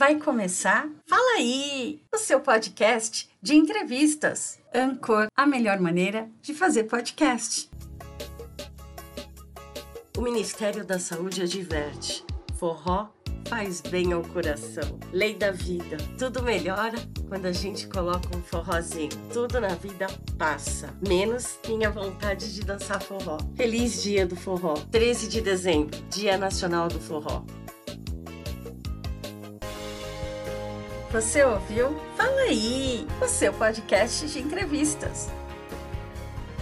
Vai começar? Fala aí! O seu podcast de entrevistas. Ancor, a melhor maneira de fazer podcast. O Ministério da Saúde adverte: forró faz bem ao coração. Lei da vida. Tudo melhora quando a gente coloca um forrozinho. Tudo na vida passa, menos minha vontade de dançar forró. Feliz Dia do Forró. 13 de dezembro, Dia Nacional do Forró. Você ouviu? Fala aí! O seu podcast de entrevistas.